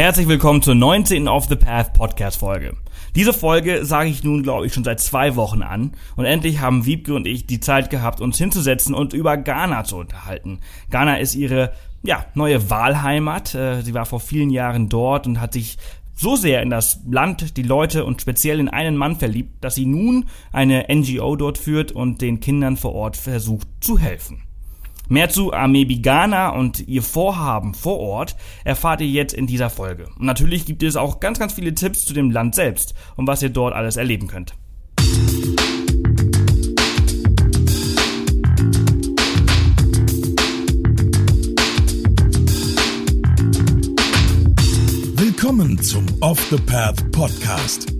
Herzlich willkommen zur 19. Off the Path Podcast Folge. Diese Folge sage ich nun, glaube ich, schon seit zwei Wochen an und endlich haben Wiebke und ich die Zeit gehabt, uns hinzusetzen und über Ghana zu unterhalten. Ghana ist ihre ja, neue Wahlheimat. Äh, sie war vor vielen Jahren dort und hat sich so sehr in das Land, die Leute und speziell in einen Mann verliebt, dass sie nun eine NGO dort führt und den Kindern vor Ort versucht zu helfen. Mehr zu Amebi Ghana und ihr Vorhaben vor Ort erfahrt ihr jetzt in dieser Folge. Und natürlich gibt es auch ganz, ganz viele Tipps zu dem Land selbst und was ihr dort alles erleben könnt. Willkommen zum Off the Path Podcast.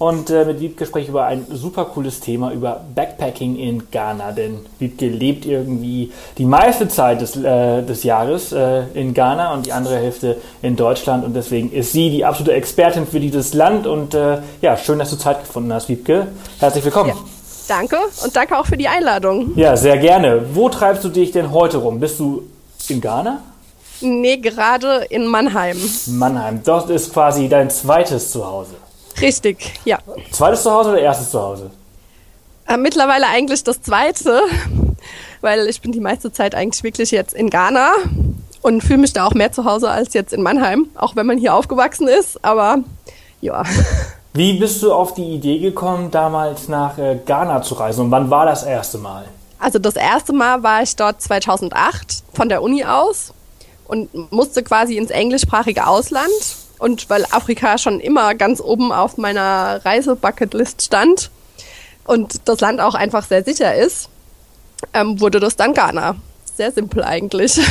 Und äh, mit Wiebke spreche ich über ein super cooles Thema, über Backpacking in Ghana. Denn Wiebke lebt irgendwie die meiste Zeit des, äh, des Jahres äh, in Ghana und die andere Hälfte in Deutschland. Und deswegen ist sie die absolute Expertin für dieses Land. Und äh, ja, schön, dass du Zeit gefunden hast, Wiebke. Herzlich willkommen. Ja. Danke und danke auch für die Einladung. Ja, sehr gerne. Wo treibst du dich denn heute rum? Bist du in Ghana? Nee, gerade in Mannheim. Mannheim. Das ist quasi dein zweites Zuhause. Richtig, ja. Zweites Zuhause oder erstes Zuhause? Äh, mittlerweile eigentlich das zweite, weil ich bin die meiste Zeit eigentlich wirklich jetzt in Ghana und fühle mich da auch mehr zu Hause als jetzt in Mannheim, auch wenn man hier aufgewachsen ist, aber ja. Wie bist du auf die Idee gekommen, damals nach äh, Ghana zu reisen und wann war das erste Mal? Also das erste Mal war ich dort 2008 von der Uni aus und musste quasi ins englischsprachige Ausland und weil Afrika schon immer ganz oben auf meiner Reisebucketlist stand und das Land auch einfach sehr sicher ist, ähm, wurde das dann Ghana. Sehr simpel eigentlich.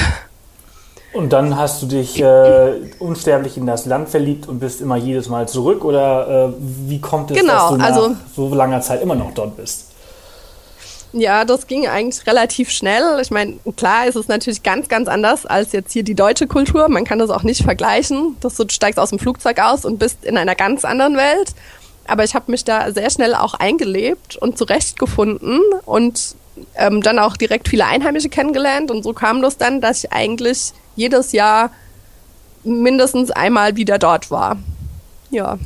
Und dann hast du dich äh, unsterblich in das Land verliebt und bist immer jedes Mal zurück? Oder äh, wie kommt es, genau, dass du nach also, so langer Zeit immer noch dort bist? Ja, das ging eigentlich relativ schnell. Ich meine, klar ist es natürlich ganz, ganz anders als jetzt hier die deutsche Kultur. Man kann das auch nicht vergleichen. Dass du steigst aus dem Flugzeug aus und bist in einer ganz anderen Welt. Aber ich habe mich da sehr schnell auch eingelebt und zurechtgefunden und ähm, dann auch direkt viele Einheimische kennengelernt. Und so kam das dann, dass ich eigentlich jedes Jahr mindestens einmal wieder dort war. Ja.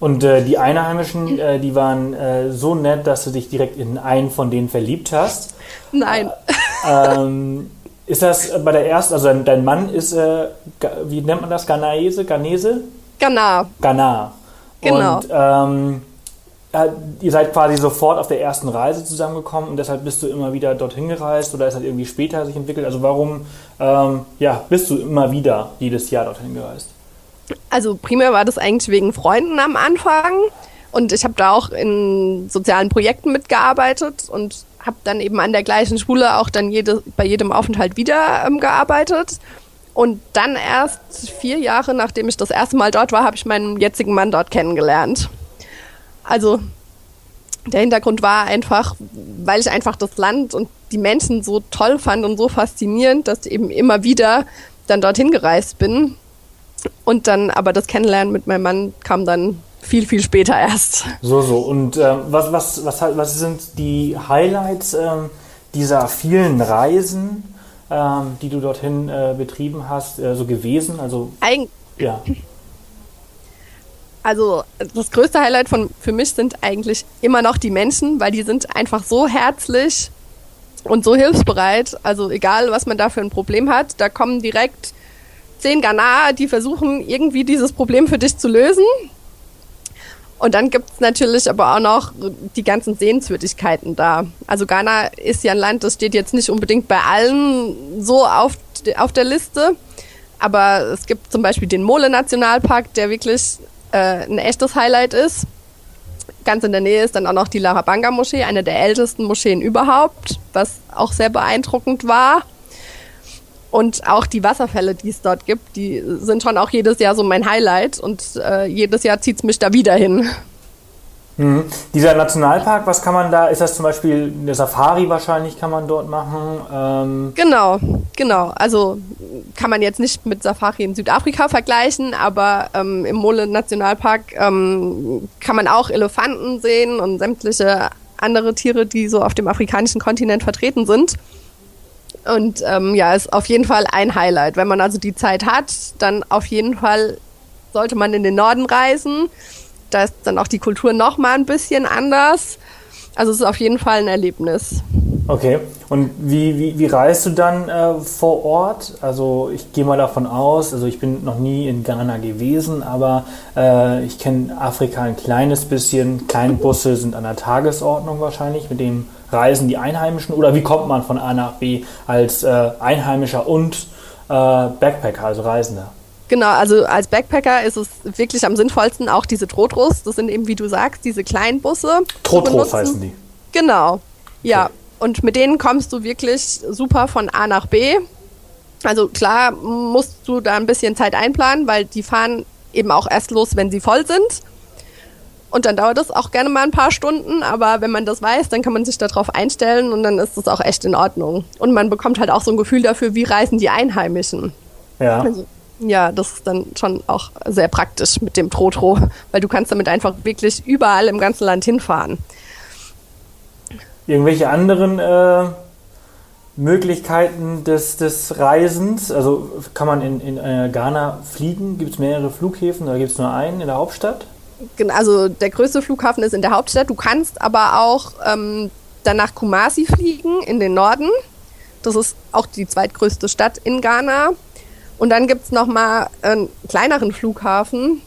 Und äh, die Einheimischen, äh, die waren äh, so nett, dass du dich direkt in einen von denen verliebt hast. Nein. Ähm, ist das bei der ersten, also dein Mann ist, äh, wie nennt man das, Ghanaese, Ghanese? Ghana. Ghana. Genau. Und ähm, äh, ihr seid quasi sofort auf der ersten Reise zusammengekommen und deshalb bist du immer wieder dorthin gereist oder ist das irgendwie später sich entwickelt? Also warum ähm, ja, bist du immer wieder jedes Jahr dorthin gereist? Also primär war das eigentlich wegen Freunden am Anfang und ich habe da auch in sozialen Projekten mitgearbeitet und habe dann eben an der gleichen Schule auch dann jede, bei jedem Aufenthalt wieder ähm, gearbeitet. Und dann erst vier Jahre, nachdem ich das erste Mal dort war, habe ich meinen jetzigen Mann dort kennengelernt. Also der Hintergrund war einfach, weil ich einfach das Land und die Menschen so toll fand und so faszinierend, dass ich eben immer wieder dann dorthin gereist bin und dann, aber das Kennenlernen mit meinem Mann kam dann viel, viel später erst. So, so. Und äh, was, was, was, was sind die Highlights äh, dieser vielen Reisen, äh, die du dorthin äh, betrieben hast, äh, so gewesen? Also, Eig ja. Also das größte Highlight von, für mich sind eigentlich immer noch die Menschen, weil die sind einfach so herzlich und so hilfsbereit. Also egal, was man da für ein Problem hat, da kommen direkt zehn Ghana, die versuchen, irgendwie dieses Problem für dich zu lösen. Und dann gibt es natürlich aber auch noch die ganzen Sehenswürdigkeiten da. Also Ghana ist ja ein Land, das steht jetzt nicht unbedingt bei allen so auf, auf der Liste. Aber es gibt zum Beispiel den Mole-Nationalpark, der wirklich äh, ein echtes Highlight ist. Ganz in der Nähe ist dann auch noch die Larabanga-Moschee, eine der ältesten Moscheen überhaupt, was auch sehr beeindruckend war. Und auch die Wasserfälle, die es dort gibt, die sind schon auch jedes Jahr so mein Highlight und äh, jedes Jahr zieht es mich da wieder hin. Mhm. Dieser Nationalpark, was kann man da, ist das zum Beispiel eine Safari wahrscheinlich, kann man dort machen? Ähm genau, genau. Also kann man jetzt nicht mit Safari in Südafrika vergleichen, aber ähm, im Mole Nationalpark ähm, kann man auch Elefanten sehen und sämtliche andere Tiere, die so auf dem afrikanischen Kontinent vertreten sind. Und ähm, ja, ist auf jeden Fall ein Highlight. Wenn man also die Zeit hat, dann auf jeden Fall sollte man in den Norden reisen da ist dann auch die Kultur noch mal ein bisschen anders. Also es ist auf jeden Fall ein Erlebnis. Okay. Und wie, wie, wie reist du dann äh, vor Ort? Also ich gehe mal davon aus, also ich bin noch nie in Ghana gewesen, aber äh, ich kenne Afrika ein kleines bisschen. Kleinbusse sind an der Tagesordnung wahrscheinlich, mit dem reisen die Einheimischen. Oder wie kommt man von A nach B als äh, Einheimischer und äh, Backpacker, also Reisender? Genau, also als Backpacker ist es wirklich am sinnvollsten auch diese Trotros. Das sind eben, wie du sagst, diese kleinen Busse. Trotros heißen die. Genau, ja. Okay. Und mit denen kommst du wirklich super von A nach B. Also klar musst du da ein bisschen Zeit einplanen, weil die fahren eben auch erst los, wenn sie voll sind. Und dann dauert das auch gerne mal ein paar Stunden, aber wenn man das weiß, dann kann man sich darauf einstellen und dann ist das auch echt in Ordnung. Und man bekommt halt auch so ein Gefühl dafür, wie reisen die Einheimischen. Ja. Also ja, das ist dann schon auch sehr praktisch mit dem Trotro, weil du kannst damit einfach wirklich überall im ganzen Land hinfahren. Irgendwelche anderen äh, Möglichkeiten des, des Reisens? Also kann man in, in äh, Ghana fliegen? Gibt es mehrere Flughäfen oder gibt es nur einen in der Hauptstadt? Also der größte Flughafen ist in der Hauptstadt. Du kannst aber auch ähm, dann nach Kumasi fliegen in den Norden. Das ist auch die zweitgrößte Stadt in Ghana. Und dann gibt es nochmal einen kleineren Flughafen,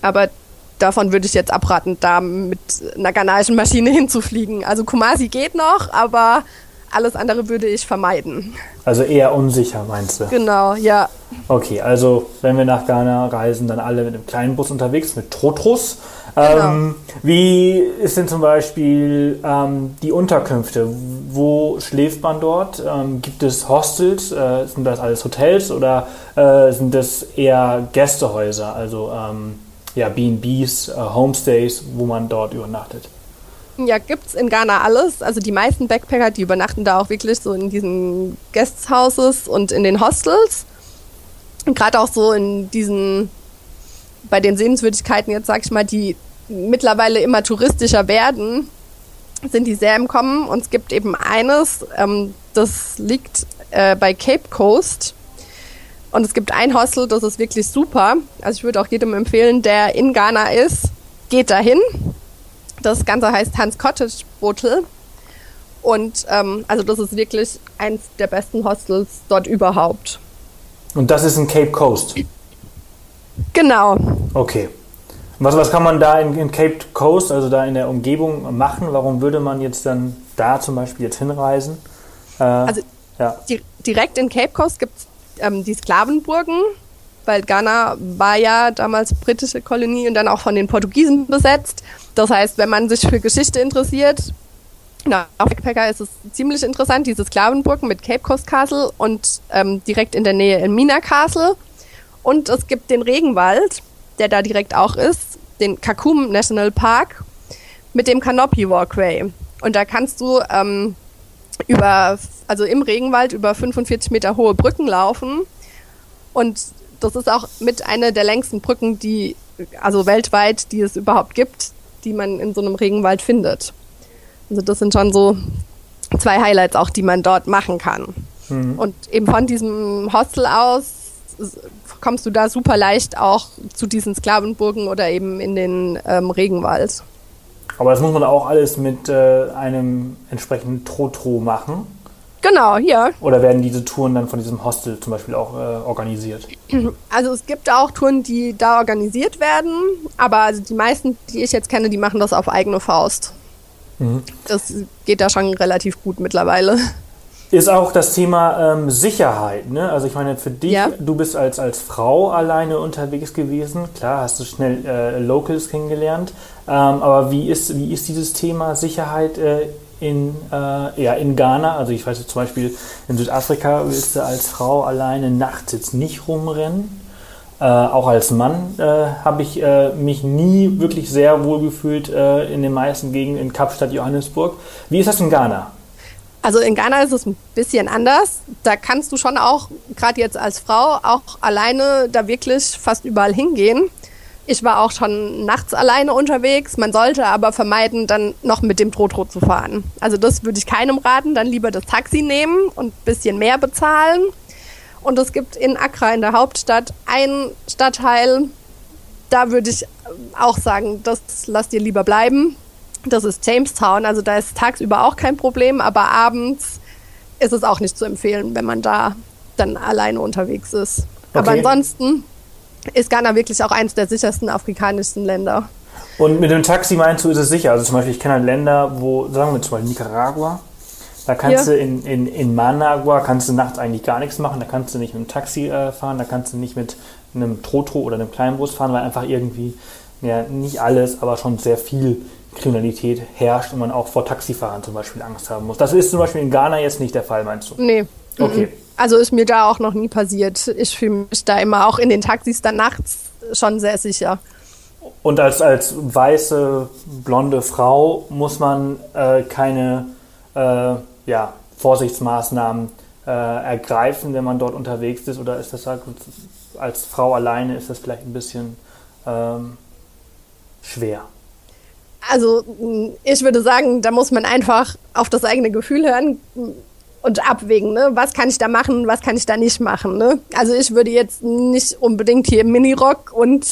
aber davon würde ich jetzt abraten, da mit einer ghanaischen Maschine hinzufliegen. Also Kumasi geht noch, aber alles andere würde ich vermeiden. Also eher unsicher, meinst du? Genau, ja. Okay, also wenn wir nach Ghana reisen, dann alle mit einem kleinen Bus unterwegs, mit Trotros. Genau. Ähm, wie ist denn zum Beispiel ähm, die Unterkünfte? Wo schläft man dort? Ähm, gibt es Hostels? Äh, sind das alles Hotels oder äh, sind das eher Gästehäuser, also ähm, ja, B&Bs, äh, Homestays, wo man dort übernachtet? Ja, gibt es in Ghana alles. Also die meisten Backpacker, die übernachten da auch wirklich so in diesen Guesthouses und in den Hostels. Gerade auch so in diesen bei den Sehenswürdigkeiten jetzt, sag ich mal, die mittlerweile immer touristischer werden, sind die sehr im Kommen. Und es gibt eben eines, ähm, das liegt äh, bei Cape Coast. Und es gibt ein Hostel, das ist wirklich super. Also ich würde auch jedem empfehlen, der in Ghana ist, geht dahin. Das Ganze heißt Hans Cottage Hotel. Und ähm, also das ist wirklich eins der besten Hostels dort überhaupt. Und das ist in Cape Coast? Genau. Okay. Was, was kann man da in, in, Cape Coast, also da in der Umgebung machen? Warum würde man jetzt dann da zum Beispiel jetzt hinreisen? Äh, also ja. di direkt in Cape Coast gibt es ähm, die Sklavenburgen, weil Ghana war ja damals britische Kolonie und dann auch von den Portugiesen besetzt. Das heißt, wenn man sich für Geschichte interessiert, na, auf Backpacker ist es ziemlich interessant, diese Sklavenburgen mit Cape Coast Castle und ähm, direkt in der Nähe Elmina Castle. Und es gibt den Regenwald, der da direkt auch ist, den Kakum National Park mit dem Canopy Walkway. Und da kannst du ähm, über, also im Regenwald über 45 Meter hohe Brücken laufen. Und das ist auch mit einer der längsten Brücken, die, also weltweit, die es überhaupt gibt, die man in so einem Regenwald findet. Also das sind schon so zwei Highlights auch, die man dort machen kann. Mhm. Und eben von diesem Hostel aus kommst du da super leicht auch zu diesen Sklavenburgen oder eben in den ähm, Regenwald. Aber das muss man auch alles mit äh, einem entsprechenden Trotro machen. Genau, ja. Oder werden diese Touren dann von diesem Hostel zum Beispiel auch äh, organisiert? Also es gibt auch Touren, die da organisiert werden, aber also die meisten, die ich jetzt kenne, die machen das auf eigene Faust. Mhm. Das geht da schon relativ gut mittlerweile ist auch das Thema ähm, Sicherheit. Ne? Also ich meine, für dich, ja. du bist als, als Frau alleine unterwegs gewesen. Klar, hast du schnell äh, Locals kennengelernt. Ähm, aber wie ist, wie ist dieses Thema Sicherheit äh, in, äh, ja, in Ghana? Also ich weiß zum Beispiel, in Südafrika willst du als Frau alleine nachts jetzt nicht rumrennen. Äh, auch als Mann äh, habe ich äh, mich nie wirklich sehr wohl gefühlt äh, in den meisten Gegenden in Kapstadt, Johannesburg. Wie ist das in Ghana? Also in Ghana ist es ein bisschen anders. Da kannst du schon auch, gerade jetzt als Frau, auch alleine da wirklich fast überall hingehen. Ich war auch schon nachts alleine unterwegs. Man sollte aber vermeiden, dann noch mit dem Trotro zu fahren. Also das würde ich keinem raten. Dann lieber das Taxi nehmen und ein bisschen mehr bezahlen. Und es gibt in Accra, in der Hauptstadt, einen Stadtteil, da würde ich auch sagen, das lass dir lieber bleiben. Das ist Jamestown. Also da ist tagsüber auch kein Problem, aber abends ist es auch nicht zu empfehlen, wenn man da dann alleine unterwegs ist. Okay. Aber ansonsten ist Ghana wirklich auch eines der sichersten afrikanischen Länder. Und mit dem Taxi meinst du, ist es sicher? Also zum Beispiel, ich kenne halt Länder, wo, sagen wir zum Beispiel Nicaragua, da kannst ja. du in, in, in Managua kannst du nachts eigentlich gar nichts machen, da kannst du nicht mit dem Taxi äh, fahren, da kannst du nicht mit einem Trotro oder einem kleinen Bus fahren, weil einfach irgendwie, ja, nicht alles, aber schon sehr viel Kriminalität herrscht und man auch vor Taxifahrern zum Beispiel Angst haben muss. Das ist zum Beispiel in Ghana jetzt nicht der Fall, meinst du? Nee. Okay. Also ist mir da auch noch nie passiert. Ich fühle mich da immer auch in den Taxis dann nachts schon sehr sicher. Und als, als weiße, blonde Frau muss man äh, keine äh, ja, Vorsichtsmaßnahmen äh, ergreifen, wenn man dort unterwegs ist? Oder ist das als Frau alleine ist das vielleicht ein bisschen ähm, schwer? Also ich würde sagen, da muss man einfach auf das eigene Gefühl hören und abwägen, ne? was kann ich da machen, was kann ich da nicht machen. Ne? Also ich würde jetzt nicht unbedingt hier im Minirock und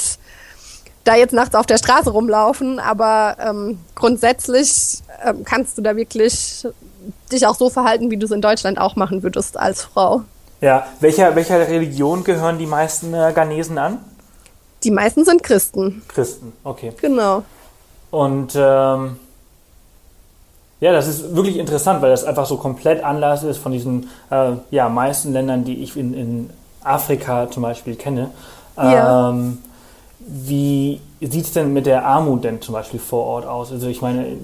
da jetzt nachts auf der Straße rumlaufen, aber ähm, grundsätzlich ähm, kannst du da wirklich dich auch so verhalten, wie du es in Deutschland auch machen würdest als Frau. Ja, welcher, welcher Religion gehören die meisten äh, Ghanesen an? Die meisten sind Christen. Christen, okay. Genau. Und ähm, ja, das ist wirklich interessant, weil das einfach so komplett anders ist von diesen äh, ja, meisten Ländern, die ich in, in Afrika zum Beispiel kenne. Ja. Ähm, wie sieht es denn mit der Armut denn zum Beispiel vor Ort aus? Also ich meine,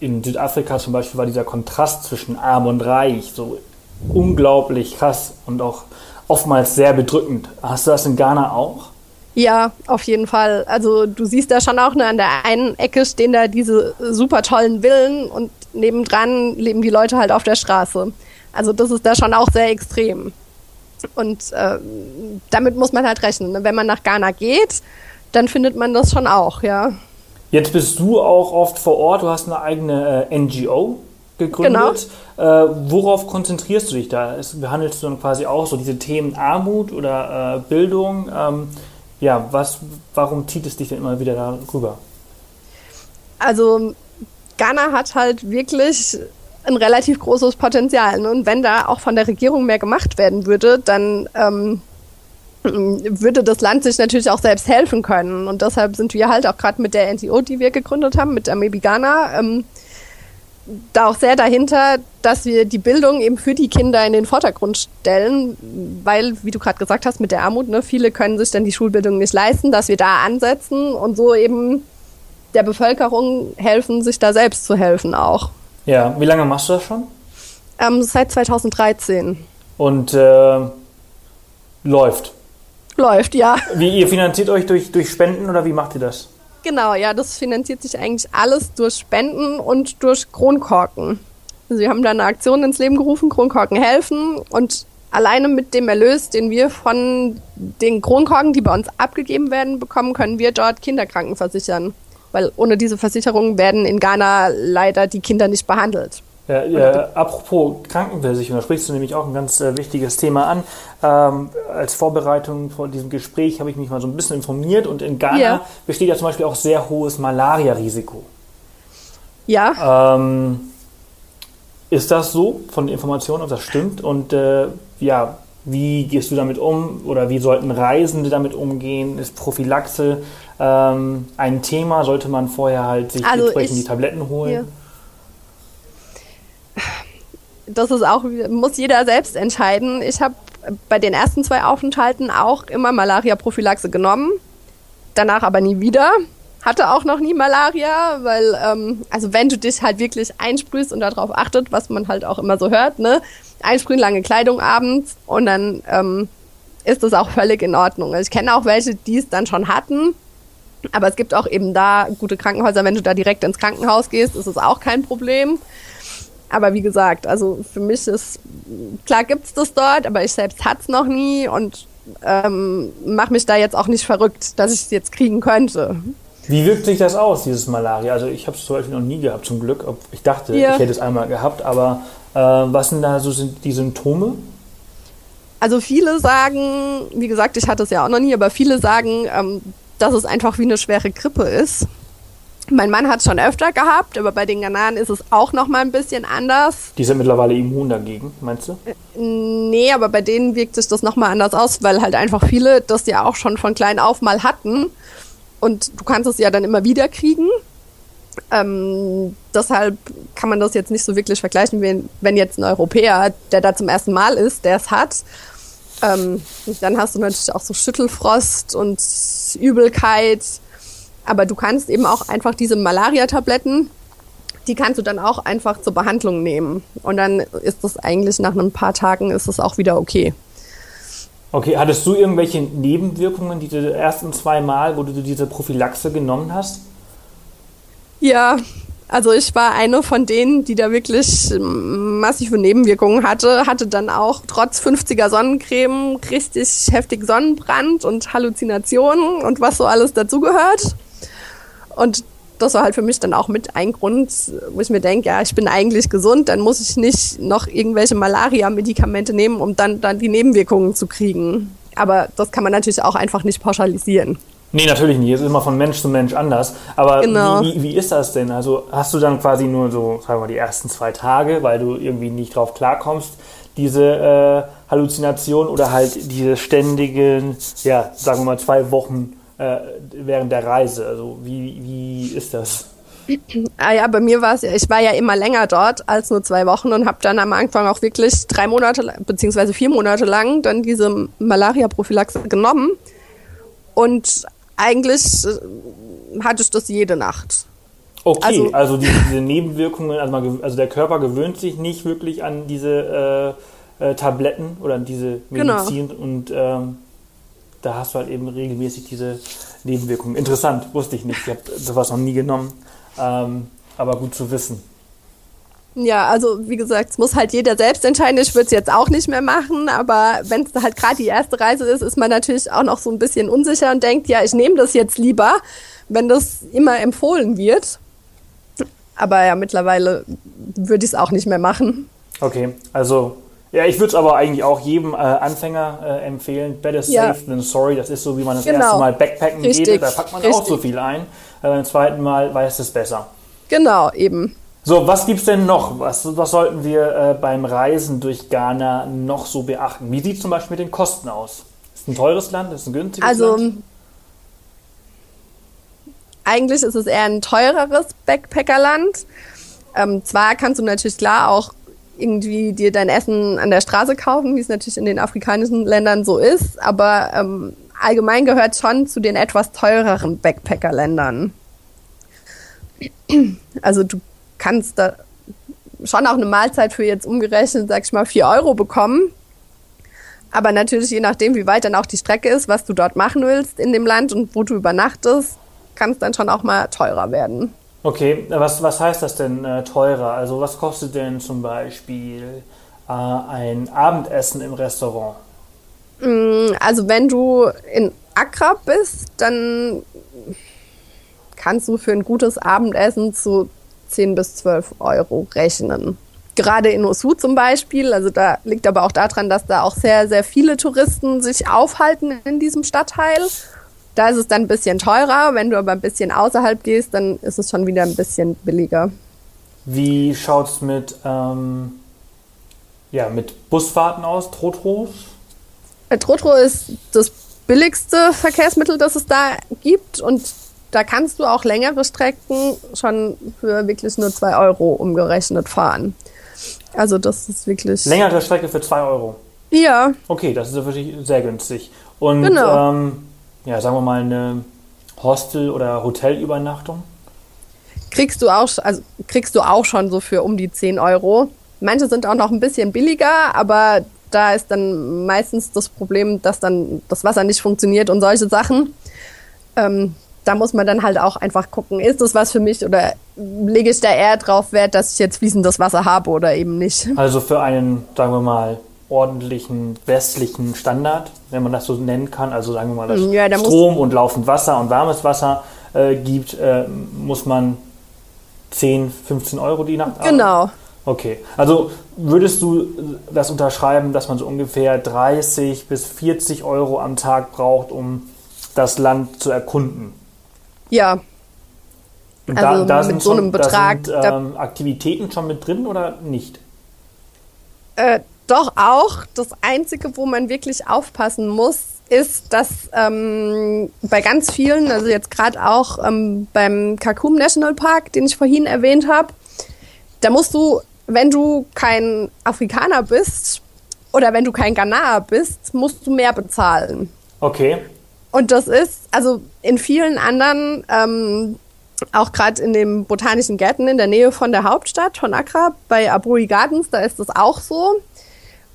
in Südafrika zum Beispiel war dieser Kontrast zwischen arm und reich so unglaublich krass und auch oftmals sehr bedrückend. Hast du das in Ghana auch? Ja, auf jeden Fall. Also du siehst da schon auch, ne, an der einen Ecke stehen da diese super tollen Villen und nebendran leben die Leute halt auf der Straße. Also das ist da schon auch sehr extrem. Und äh, damit muss man halt rechnen. Ne? Wenn man nach Ghana geht, dann findet man das schon auch, ja. Jetzt bist du auch oft vor Ort, du hast eine eigene äh, NGO gegründet. Genau. Äh, worauf konzentrierst du dich da? behandelst du dann quasi auch so diese Themen Armut oder äh, Bildung? Ähm, ja, was, warum zieht es dich denn immer wieder darüber? Also Ghana hat halt wirklich ein relativ großes Potenzial. Ne? Und wenn da auch von der Regierung mehr gemacht werden würde, dann ähm, würde das Land sich natürlich auch selbst helfen können. Und deshalb sind wir halt auch gerade mit der NTO, die wir gegründet haben, mit Amebi Ghana, ähm, da auch sehr dahinter, dass wir die Bildung eben für die Kinder in den Vordergrund stellen, weil, wie du gerade gesagt hast, mit der Armut, ne, viele können sich dann die Schulbildung nicht leisten, dass wir da ansetzen und so eben der Bevölkerung helfen, sich da selbst zu helfen auch. Ja, wie lange machst du das schon? Ähm, seit 2013. Und äh, läuft? Läuft, ja. Wie, ihr finanziert euch durch, durch Spenden oder wie macht ihr das? Genau, ja, das finanziert sich eigentlich alles durch Spenden und durch Kronkorken. Also wir haben da eine Aktion ins Leben gerufen, Kronkorken helfen und alleine mit dem Erlös, den wir von den Kronkorken, die bei uns abgegeben werden, bekommen, können wir dort Kinderkranken versichern. Weil ohne diese Versicherung werden in Ghana leider die Kinder nicht behandelt. Ja, ja, apropos Krankenversicherung, da sprichst du nämlich auch ein ganz äh, wichtiges Thema an. Ähm, als Vorbereitung vor diesem Gespräch habe ich mich mal so ein bisschen informiert und in Ghana ja. besteht ja zum Beispiel auch sehr hohes Malaria-Risiko. Ja. Ähm, ist das so von den Informationen, ob das stimmt? Und äh, ja, wie gehst du damit um oder wie sollten Reisende damit umgehen? Ist Prophylaxe ähm, ein Thema? Sollte man vorher halt sich also entsprechend ich, die Tabletten holen? Ja das ist auch, muss jeder selbst entscheiden. Ich habe bei den ersten zwei Aufenthalten auch immer Malaria-Prophylaxe genommen, danach aber nie wieder. Hatte auch noch nie Malaria, weil, ähm, also wenn du dich halt wirklich einsprühst und darauf achtet, was man halt auch immer so hört, ne? Einsprühen, lange Kleidung abends und dann ähm, ist das auch völlig in Ordnung. Ich kenne auch welche, die es dann schon hatten. Aber es gibt auch eben da gute Krankenhäuser. Wenn du da direkt ins Krankenhaus gehst, ist es auch kein Problem. Aber wie gesagt, also für mich ist, klar gibt's das dort, aber ich selbst hatte es noch nie und ähm, mache mich da jetzt auch nicht verrückt, dass ich es jetzt kriegen könnte. Wie wirkt sich das aus, dieses Malaria? Also ich habe es zum Beispiel noch nie gehabt, zum Glück. Ich dachte, ja. ich hätte es einmal gehabt, aber was sind da so die Symptome? Also viele sagen, wie gesagt, ich hatte es ja auch noch nie, aber viele sagen, ähm, dass es einfach wie eine schwere Grippe ist. Mein Mann hat es schon öfter gehabt, aber bei den Ghananen ist es auch noch mal ein bisschen anders. Die sind mittlerweile immun dagegen, meinst du? Äh, nee, aber bei denen wirkt sich das noch mal anders aus, weil halt einfach viele das ja auch schon von klein auf mal hatten. Und du kannst es ja dann immer wieder kriegen. Ähm, deshalb kann man das jetzt nicht so wirklich vergleichen, wenn, wenn jetzt ein Europäer, der da zum ersten Mal ist, der es hat. Ähm, dann hast du natürlich auch so Schüttelfrost und Übelkeit aber du kannst eben auch einfach diese Malaria-Tabletten, die kannst du dann auch einfach zur Behandlung nehmen. Und dann ist das eigentlich nach ein paar Tagen ist es auch wieder okay. Okay, hattest du irgendwelche Nebenwirkungen diese ersten zwei Mal, wo du diese Prophylaxe genommen hast? Ja, also ich war eine von denen, die da wirklich massive Nebenwirkungen hatte, hatte dann auch trotz 50er Sonnencreme richtig heftig Sonnenbrand und Halluzinationen und was so alles dazugehört. Und das war halt für mich dann auch mit ein Grund, wo ich mir denke, ja, ich bin eigentlich gesund, dann muss ich nicht noch irgendwelche Malaria-Medikamente nehmen, um dann, dann die Nebenwirkungen zu kriegen. Aber das kann man natürlich auch einfach nicht pauschalisieren. Nee, natürlich nicht. Es ist immer von Mensch zu Mensch anders. Aber genau. wie, wie ist das denn? Also hast du dann quasi nur so, sagen wir mal, die ersten zwei Tage, weil du irgendwie nicht drauf klarkommst, diese äh, Halluzination oder halt diese ständigen, ja, sagen wir mal, zwei Wochen äh, während der Reise? Also wie, wie ist das? Ah ja, bei mir war es, ich war ja immer länger dort als nur zwei Wochen und habe dann am Anfang auch wirklich drei Monate beziehungsweise vier Monate lang dann diese Malaria-Prophylaxe genommen und eigentlich äh, hatte ich das jede Nacht. Okay, also, also diese, diese, Nebenwirkungen, also, man, also, der Körper gewöhnt sich nicht wirklich an diese äh, äh, Tabletten oder an diese genau. Medizin genau. und ähm, da hast du halt eben regelmäßig diese Nebenwirkungen. Interessant, wusste ich nicht. Ich habe sowas noch nie genommen. Ähm, aber gut zu wissen. Ja, also wie gesagt, es muss halt jeder selbst entscheiden. Ich würde es jetzt auch nicht mehr machen, aber wenn es halt gerade die erste Reise ist, ist man natürlich auch noch so ein bisschen unsicher und denkt, ja, ich nehme das jetzt lieber, wenn das immer empfohlen wird. Aber ja, mittlerweile würde ich es auch nicht mehr machen. Okay, also ja, ich würde es aber eigentlich auch jedem äh, Anfänger äh, empfehlen. Better safe ja. than sorry. Das ist so, wie man das genau. erste Mal Backpacken Richtig. geht. Da packt man Richtig. auch so viel ein. Äh, beim zweiten Mal weiß es besser. Genau, eben. So, was gibt es denn noch? Was, was sollten wir äh, beim Reisen durch Ghana noch so beachten? Wie sieht es zum Beispiel mit den Kosten aus? Ist es ein teures Land? Ist es ein günstiges also, Land? Eigentlich ist es eher ein teureres Backpackerland. Ähm, zwar kannst du natürlich klar auch irgendwie dir dein Essen an der Straße kaufen, wie es natürlich in den afrikanischen Ländern so ist, aber ähm, allgemein gehört schon zu den etwas teureren Backpacker-Ländern. Also du kannst da schon auch eine Mahlzeit für jetzt umgerechnet, sag ich mal, vier Euro bekommen. Aber natürlich, je nachdem, wie weit dann auch die Strecke ist, was du dort machen willst in dem Land und wo du übernachtest, kann es dann schon auch mal teurer werden. Okay, was, was heißt das denn äh, teurer? Also was kostet denn zum Beispiel äh, ein Abendessen im Restaurant? Mm, also wenn du in Accra bist, dann kannst du für ein gutes Abendessen zu 10 bis 12 Euro rechnen. Gerade in Osu zum Beispiel, also da liegt aber auch daran, dass da auch sehr, sehr viele Touristen sich aufhalten in diesem Stadtteil. Da ist es dann ein bisschen teurer. Wenn du aber ein bisschen außerhalb gehst, dann ist es schon wieder ein bisschen billiger. Wie schaut es mit, ähm, ja, mit Busfahrten aus, Trotros? Äh, Trotro ist das billigste Verkehrsmittel, das es da gibt. Und da kannst du auch längere Strecken schon für wirklich nur 2 Euro umgerechnet fahren. Also das ist wirklich... Längere Strecke für 2 Euro? Ja. Okay, das ist wirklich sehr günstig. Und genau. ähm, ja, sagen wir mal, eine Hostel- oder Hotelübernachtung? Kriegst du auch, also kriegst du auch schon so für um die 10 Euro. Manche sind auch noch ein bisschen billiger, aber da ist dann meistens das Problem, dass dann das Wasser nicht funktioniert und solche Sachen. Ähm, da muss man dann halt auch einfach gucken, ist das was für mich oder lege ich da eher drauf Wert, dass ich jetzt fließendes Wasser habe oder eben nicht. Also für einen, sagen wir mal, ordentlichen westlichen Standard, wenn man das so nennen kann, also sagen wir mal, dass ja, Strom und laufend Wasser und warmes Wasser äh, gibt, äh, muss man 10, 15 Euro die Nacht Genau. Okay, also würdest du das unterschreiben, dass man so ungefähr 30 bis 40 Euro am Tag braucht, um das Land zu erkunden? Ja. Und also da, da mit so einem Betrag. Da sind, ähm, Aktivitäten schon mit drin oder nicht? Äh, doch auch. Das Einzige, wo man wirklich aufpassen muss, ist, dass ähm, bei ganz vielen, also jetzt gerade auch ähm, beim Kakum National Park, den ich vorhin erwähnt habe, da musst du, wenn du kein Afrikaner bist oder wenn du kein Ghanaer bist, musst du mehr bezahlen. Okay. Und das ist, also in vielen anderen, ähm, auch gerade in den botanischen Gärten in der Nähe von der Hauptstadt, von Accra, bei Aburi Gardens, da ist das auch so.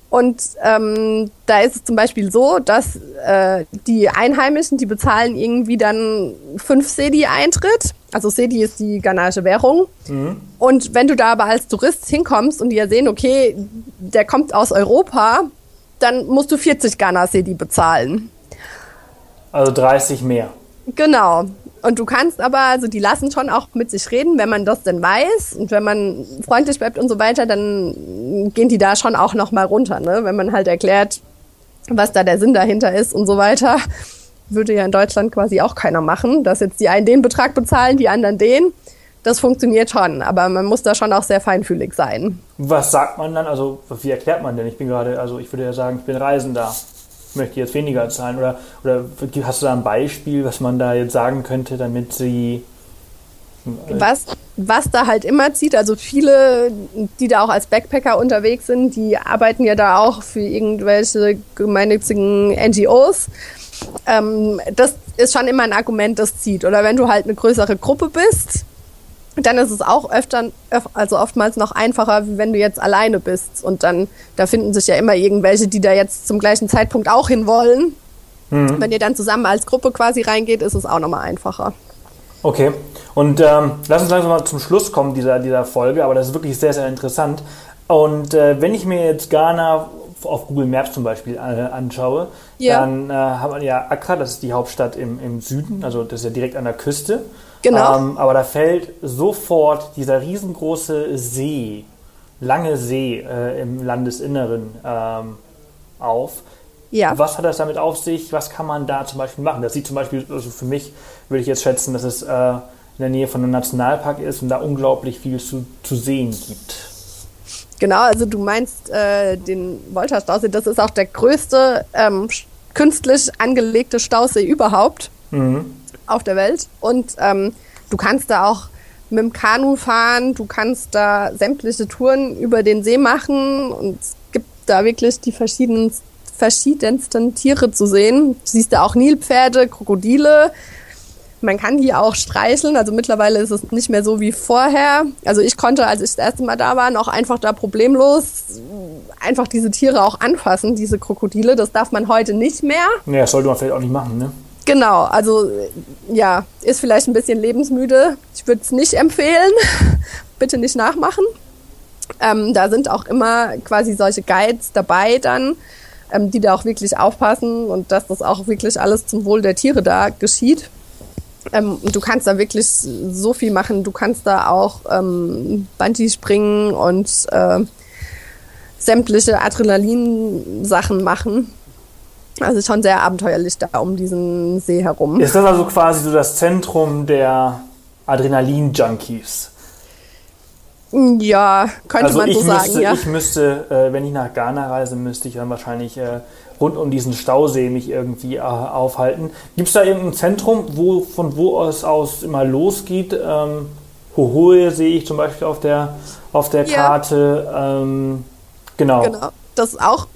Und ähm, da ist es zum Beispiel so, dass äh, die Einheimischen, die bezahlen irgendwie dann fünf Sedi Eintritt. Also Sedi ist die ghanaische Währung. Mhm. Und wenn du da aber als Tourist hinkommst und die ja sehen, okay, der kommt aus Europa, dann musst du 40 Ghana Sedi bezahlen. Also 30 mehr. Genau. Und du kannst aber, also die lassen schon auch mit sich reden, wenn man das denn weiß und wenn man freundlich bleibt und so weiter, dann gehen die da schon auch noch mal runter, ne? Wenn man halt erklärt, was da der Sinn dahinter ist und so weiter, würde ja in Deutschland quasi auch keiner machen, dass jetzt die einen den Betrag bezahlen, die anderen den. Das funktioniert schon, aber man muss da schon auch sehr feinfühlig sein. Was sagt man dann? Also wie erklärt man denn? Ich bin gerade, also ich würde ja sagen, ich bin Reisender möchte jetzt weniger zahlen? Oder, oder hast du da ein Beispiel, was man da jetzt sagen könnte, damit sie. Äh, was, was da halt immer zieht, also viele, die da auch als Backpacker unterwegs sind, die arbeiten ja da auch für irgendwelche gemeinnützigen NGOs. Ähm, das ist schon immer ein Argument, das zieht. Oder wenn du halt eine größere Gruppe bist, dann ist es auch öfter, also oftmals noch einfacher, wenn du jetzt alleine bist. Und dann, da finden sich ja immer irgendwelche, die da jetzt zum gleichen Zeitpunkt auch hin wollen. Mhm. Wenn ihr dann zusammen als Gruppe quasi reingeht, ist es auch nochmal einfacher. Okay. Und ähm, lass uns langsam mal zum Schluss kommen dieser, dieser Folge, aber das ist wirklich sehr, sehr interessant. Und äh, wenn ich mir jetzt Ghana auf Google Maps zum Beispiel äh, anschaue, ja. dann äh, haben wir ja Accra, das ist die Hauptstadt im, im Süden, also das ist ja direkt an der Küste. Genau. Ähm, aber da fällt sofort dieser riesengroße See, lange See äh, im Landesinneren ähm, auf. Ja. Was hat das damit auf sich? Was kann man da zum Beispiel machen? Das sieht zum Beispiel, also für mich würde ich jetzt schätzen, dass es äh, in der Nähe von einem Nationalpark ist und da unglaublich viel zu, zu sehen gibt. Genau, also du meinst äh, den Volta Stausee, das ist auch der größte ähm, künstlich angelegte Stausee überhaupt. Mhm auf der Welt. Und ähm, du kannst da auch mit dem Kanu fahren, du kannst da sämtliche Touren über den See machen und es gibt da wirklich die verschiedensten, verschiedensten Tiere zu sehen. Du siehst da auch Nilpferde, Krokodile. Man kann die auch streicheln. Also mittlerweile ist es nicht mehr so wie vorher. Also ich konnte, als ich das erste Mal da war, noch einfach da problemlos einfach diese Tiere auch anfassen, diese Krokodile. Das darf man heute nicht mehr. Ja, das sollte man vielleicht auch nicht machen, ne? Genau, also ja, ist vielleicht ein bisschen lebensmüde. Ich würde es nicht empfehlen. Bitte nicht nachmachen. Ähm, da sind auch immer quasi solche Guides dabei dann, ähm, die da auch wirklich aufpassen und dass das auch wirklich alles zum Wohl der Tiere da geschieht. Ähm, du kannst da wirklich so viel machen. Du kannst da auch ähm, Bungee springen und äh, sämtliche Adrenalin-Sachen machen. Also schon sehr abenteuerlich da um diesen See herum. Ist das also quasi so das Zentrum der Adrenalin-Junkies? Ja, könnte also man so müsste, sagen, ja. Ich müsste, äh, wenn ich nach Ghana reise, müsste ich dann wahrscheinlich äh, rund um diesen Stausee mich irgendwie äh, aufhalten. Gibt es da irgendein Zentrum, wo, von wo es aus immer losgeht? Ähm, Hohoe sehe ich zum Beispiel auf der, auf der ja. Karte. Ähm, genau. genau das ist auch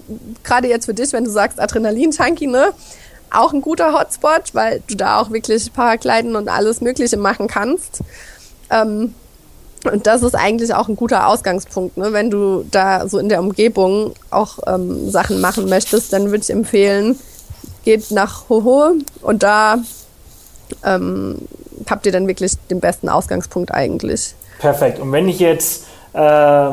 gerade jetzt für dich, wenn du sagst Adrenalin-Junkie, ne? Auch ein guter Hotspot, weil du da auch wirklich Paragliden und alles Mögliche machen kannst. Ähm, Und das ist eigentlich auch ein guter Ausgangspunkt, ne? wenn du da so in der Umgebung auch ähm, Sachen machen möchtest, dann würde ich empfehlen, geht nach Hoho und da ähm, habt ihr dann wirklich den besten Ausgangspunkt eigentlich. Perfekt. Und wenn ich jetzt äh,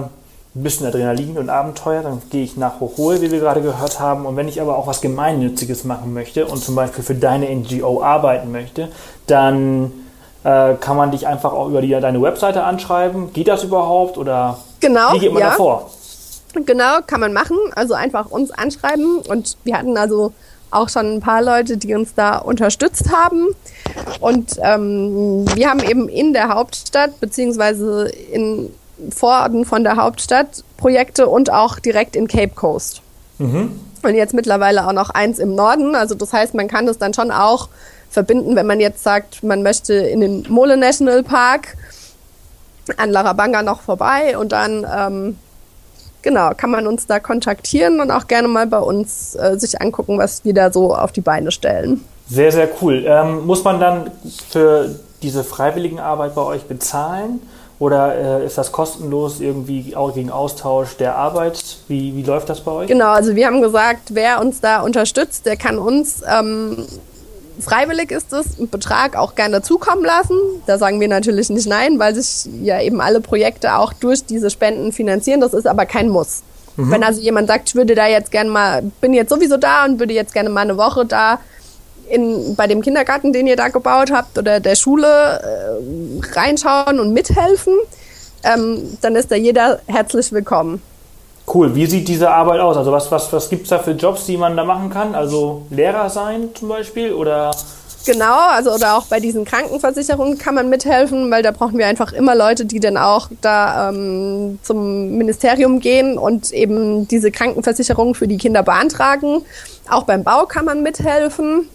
ein bisschen Adrenalin und Abenteuer, dann gehe ich nach Hochhol, wie wir gerade gehört haben. Und wenn ich aber auch was Gemeinnütziges machen möchte und zum Beispiel für deine NGO arbeiten möchte, dann äh, kann man dich einfach auch über die, deine Webseite anschreiben. Geht das überhaupt oder genau, wie geht man ja. da vor? Genau, kann man machen. Also einfach uns anschreiben. Und wir hatten also auch schon ein paar Leute, die uns da unterstützt haben. Und ähm, wir haben eben in der Hauptstadt beziehungsweise in Vororten von der Hauptstadt Projekte und auch direkt in Cape Coast. Mhm. Und jetzt mittlerweile auch noch eins im Norden. Also das heißt, man kann das dann schon auch verbinden, wenn man jetzt sagt, man möchte in den Mole National Park an Larabanga noch vorbei und dann ähm, genau, kann man uns da kontaktieren und auch gerne mal bei uns äh, sich angucken, was wir da so auf die Beine stellen. Sehr, sehr cool. Ähm, muss man dann für diese Freiwilligenarbeit bei euch bezahlen? Oder äh, ist das kostenlos irgendwie auch gegen Austausch der Arbeit? Wie, wie läuft das bei euch? Genau, also wir haben gesagt, wer uns da unterstützt, der kann uns ähm, freiwillig ist es, einen Betrag auch gerne dazukommen lassen. Da sagen wir natürlich nicht nein, weil sich ja eben alle Projekte auch durch diese Spenden finanzieren. Das ist aber kein Muss. Mhm. Wenn also jemand sagt, ich würde da jetzt gerne mal, bin jetzt sowieso da und würde jetzt gerne mal eine Woche da in, bei dem Kindergarten, den ihr da gebaut habt, oder der Schule äh, reinschauen und mithelfen, ähm, dann ist da jeder herzlich willkommen. Cool. Wie sieht diese Arbeit aus? Also was, was, was gibt es da für Jobs, die man da machen kann? Also Lehrer sein zum Beispiel oder? Genau, also oder auch bei diesen Krankenversicherungen kann man mithelfen, weil da brauchen wir einfach immer Leute, die dann auch da ähm, zum Ministerium gehen und eben diese Krankenversicherung für die Kinder beantragen. Auch beim Bau kann man mithelfen.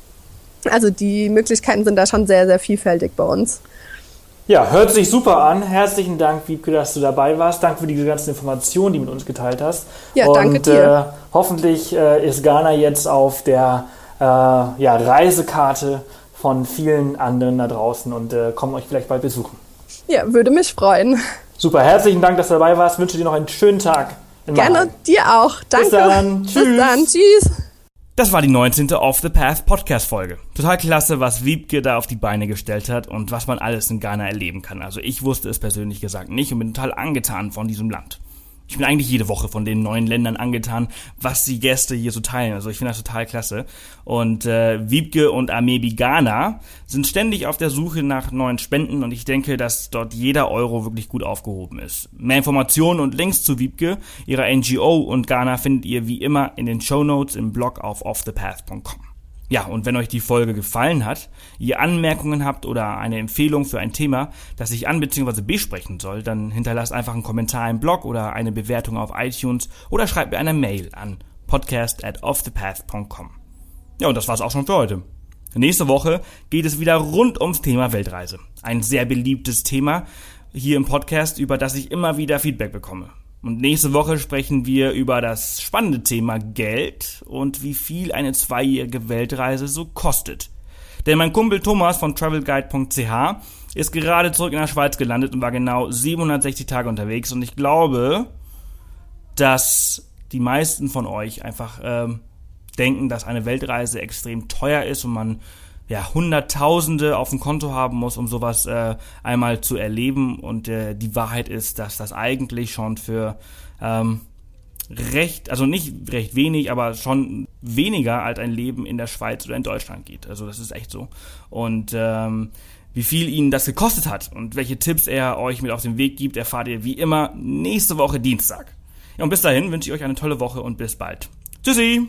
Also die Möglichkeiten sind da schon sehr, sehr vielfältig bei uns. Ja, hört sich super an. Herzlichen Dank, Wiebke, dass du dabei warst. Danke für diese ganzen Informationen, die du mit uns geteilt hast. Ja, Und, danke dir. Äh, hoffentlich äh, ist Ghana jetzt auf der äh, ja, Reisekarte von vielen anderen da draußen und äh, kommen euch vielleicht bald besuchen. Ja, würde mich freuen. Super, herzlichen Dank, dass du dabei warst. Wünsche dir noch einen schönen Tag. Gerne Mannheim. dir auch. Danke. Bis dann. Tschüss. Bis dann. Tschüss. Das war die 19. Off the Path Podcast Folge. Total klasse, was Wiebke da auf die Beine gestellt hat und was man alles in Ghana erleben kann. Also ich wusste es persönlich gesagt nicht und bin total angetan von diesem Land. Ich bin eigentlich jede Woche von den neuen Ländern angetan, was die Gäste hier so teilen. Also ich finde das total klasse. Und äh, Wiebke und Amebi Ghana sind ständig auf der Suche nach neuen Spenden und ich denke, dass dort jeder Euro wirklich gut aufgehoben ist. Mehr Informationen und Links zu Wiebke, ihrer NGO und Ghana findet ihr wie immer in den Show Notes im Blog auf offthepath.com. Ja, und wenn euch die Folge gefallen hat, ihr Anmerkungen habt oder eine Empfehlung für ein Thema, das ich an bzw. besprechen soll, dann hinterlasst einfach einen Kommentar im Blog oder eine Bewertung auf iTunes oder schreibt mir eine Mail an podcast at offthepath.com. Ja, und das war's auch schon für heute. Nächste Woche geht es wieder rund ums Thema Weltreise. Ein sehr beliebtes Thema hier im Podcast, über das ich immer wieder Feedback bekomme. Und nächste Woche sprechen wir über das spannende Thema Geld und wie viel eine zweijährige Weltreise so kostet. Denn mein Kumpel Thomas von travelguide.ch ist gerade zurück in der Schweiz gelandet und war genau 760 Tage unterwegs. Und ich glaube, dass die meisten von euch einfach ähm, denken, dass eine Weltreise extrem teuer ist und man ja, Hunderttausende auf dem Konto haben muss, um sowas äh, einmal zu erleben. Und äh, die Wahrheit ist, dass das eigentlich schon für ähm, recht, also nicht recht wenig, aber schon weniger als ein Leben in der Schweiz oder in Deutschland geht. Also das ist echt so. Und ähm, wie viel ihn das gekostet hat und welche Tipps er euch mit auf den Weg gibt, erfahrt ihr wie immer nächste Woche Dienstag. Ja, und bis dahin wünsche ich euch eine tolle Woche und bis bald. Tschüssi!